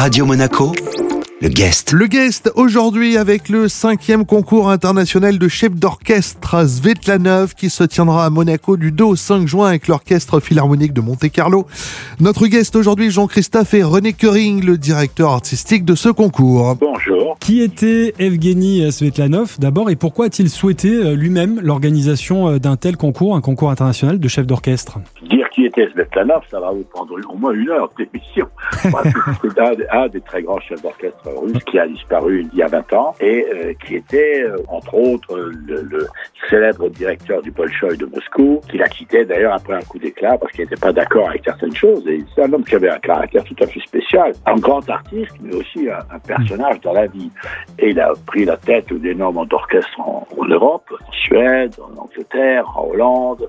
Radio Monaco, le guest. Le guest aujourd'hui avec le cinquième concours international de chef d'orchestre Svetlanov qui se tiendra à Monaco du 2 au 5 juin avec l'orchestre philharmonique de Monte-Carlo. Notre guest aujourd'hui, Jean-Christophe et René Köring, le directeur artistique de ce concours. Bonjour. Qui était Evgeny Svetlanov d'abord et pourquoi a-t-il souhaité euh, lui-même l'organisation euh, d'un tel concours, un concours international de chef d'orchestre? Qui était Svetlanov, ça va vous prendre au moins une heure d'émission. C'est un, un, des très grands chefs d'orchestre russes qui a disparu il y a 20 ans et euh, qui était, euh, entre autres, le, le, célèbre directeur du Bolchoï de Moscou, qu'il a quitté d'ailleurs après un coup d'éclat parce qu'il n'était pas d'accord avec certaines choses. Et c'est un homme qui avait un caractère tout à fait spécial, un grand artiste, mais aussi un, un personnage dans la vie. Et il a pris la tête d'énormes orchestres en, en Europe, en Suède, en Angleterre, en Hollande.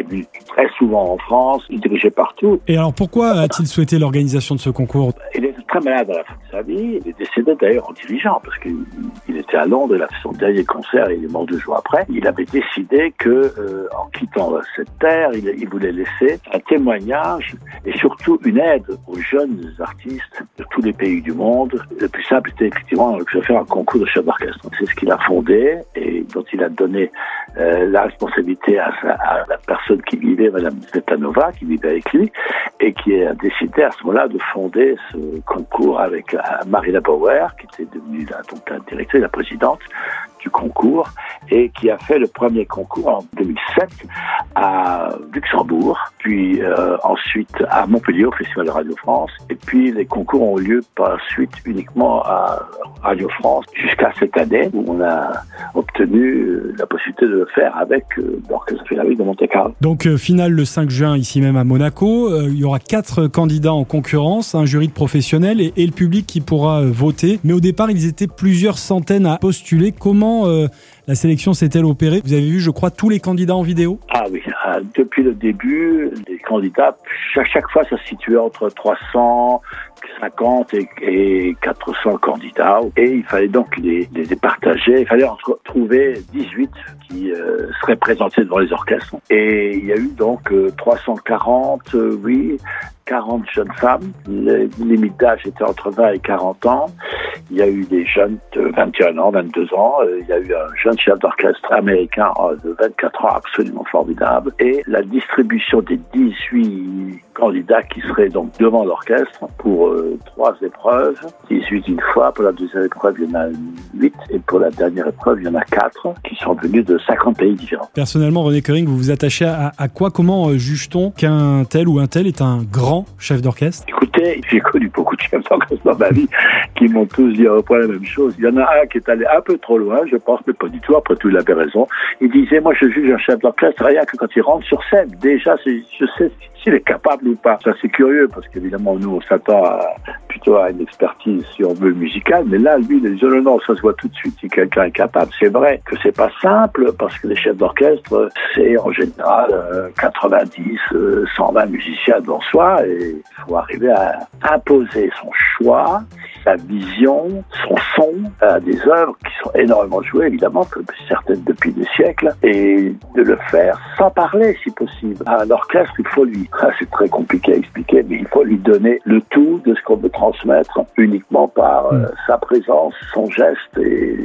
Il est venu très souvent en France, il dirigeait partout. Et alors pourquoi a-t-il souhaité l'organisation de ce concours? Il était très malade à la fin de sa vie. Il est décédé d'ailleurs en dirigeant parce qu'il était à Londres, il a fait son dernier concert et il est mort deux jours après. Il avait décidé que, euh, en quittant cette terre, il, il, voulait laisser un témoignage et surtout une aide aux jeunes artistes de tous les pays du monde. Le plus simple était effectivement de faire un concours de chef d'orchestre. C'est ce qu'il a fondé et dont il a donné euh, la responsabilité à, la personne qui vivait, Madame Svetanova, qui vivait avec lui, et qui a décidé à ce moment-là de fonder ce concours avec Marina Bauer, qui était devenue la, donc la directrice, la présidente du concours, et qui a fait le premier concours en 2007 à Luxembourg, puis euh, ensuite à Montpellier au Festival de Radio France, et puis les concours ont eu lieu par suite uniquement à Radio France jusqu'à cette année où on a obtenu la possibilité de le faire avec euh, l'Orchestre Philharmonique de Monte-Carlo. Donc euh, finale le 5 juin ici même à Monaco, euh, il y aura quatre candidats en concurrence, un jury de professionnels et, et le public qui pourra euh, voter. Mais au départ, ils étaient plusieurs centaines à postuler. Comment euh, la sélection s'est-elle opérée? Vous avez vu, je crois, tous les candidats en vidéo? Ah oui, depuis le début, les candidats, chaque, chaque fois, ça se situait entre 300, 50 et, et 400 candidats. Et il fallait donc les, les départager. Il fallait en trouver 18 qui euh, seraient présentés devant les orchestres. Et il y a eu donc euh, 340, euh, oui, 40 jeunes femmes. Les limites d'âge étaient entre 20 et 40 ans. Il y a eu des jeunes de 21 ans, 22 ans. Il y a eu un jeune chef d'orchestre américain de 24 ans absolument formidable. Et la distribution des 18 candidats qui seraient donc devant l'orchestre pour euh, trois épreuves. 18 une fois. Pour la deuxième épreuve, il y en a 8. Et pour la dernière épreuve, il y en a 4 qui sont venus de 50 pays différents. Personnellement, René Köring, vous vous attachez à, à quoi? Comment juge-t-on qu'un tel ou un tel est un grand chef d'orchestre? J'ai connu beaucoup de chefs d'orchestre dans ma vie qui m'ont tous dit à peu près la même chose. Il y en a un qui est allé un peu trop loin, je pense, mais pas du tout. Après tout, il avait raison. Il disait, moi, je juge un chef d'orchestre rien que quand il rentre sur scène. Déjà, je sais s'il est capable ou pas. Ça, c'est curieux parce qu'évidemment, nous, on s'attend plutôt à une expertise, si on veut, musicale. Mais là, lui, il dit, non, non, ça se voit tout de suite si quelqu'un est capable. C'est vrai que c'est pas simple parce que les chefs d'orchestre, c'est en général euh, 90, euh, 120 musiciens devant soi et il faut arriver à imposer son choix, sa vision, son son à des œuvres qui sont énormément jouées, évidemment, certaines depuis des siècles, et de le faire sans parler, si possible. À l'orchestre, il faut lui, ah, c'est très compliqué à expliquer, mais il faut lui donner le tout de ce qu'on veut transmettre uniquement par euh, sa présence, son geste et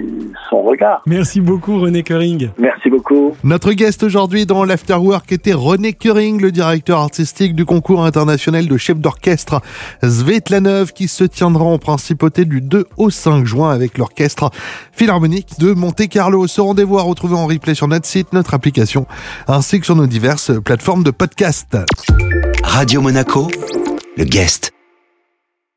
son regard. Merci beaucoup, René Köring. Merci beaucoup. Notre guest aujourd'hui dans l'Afterwork était René Köring, le directeur artistique du concours international de chef d'orchestre Svetlanov, qui se tiendra en du 2 au 5 juin avec l'orchestre philharmonique de Monte-Carlo. Ce rendez-vous à retrouver en replay sur notre site, notre application, ainsi que sur nos diverses plateformes de podcast. Radio Monaco, le guest.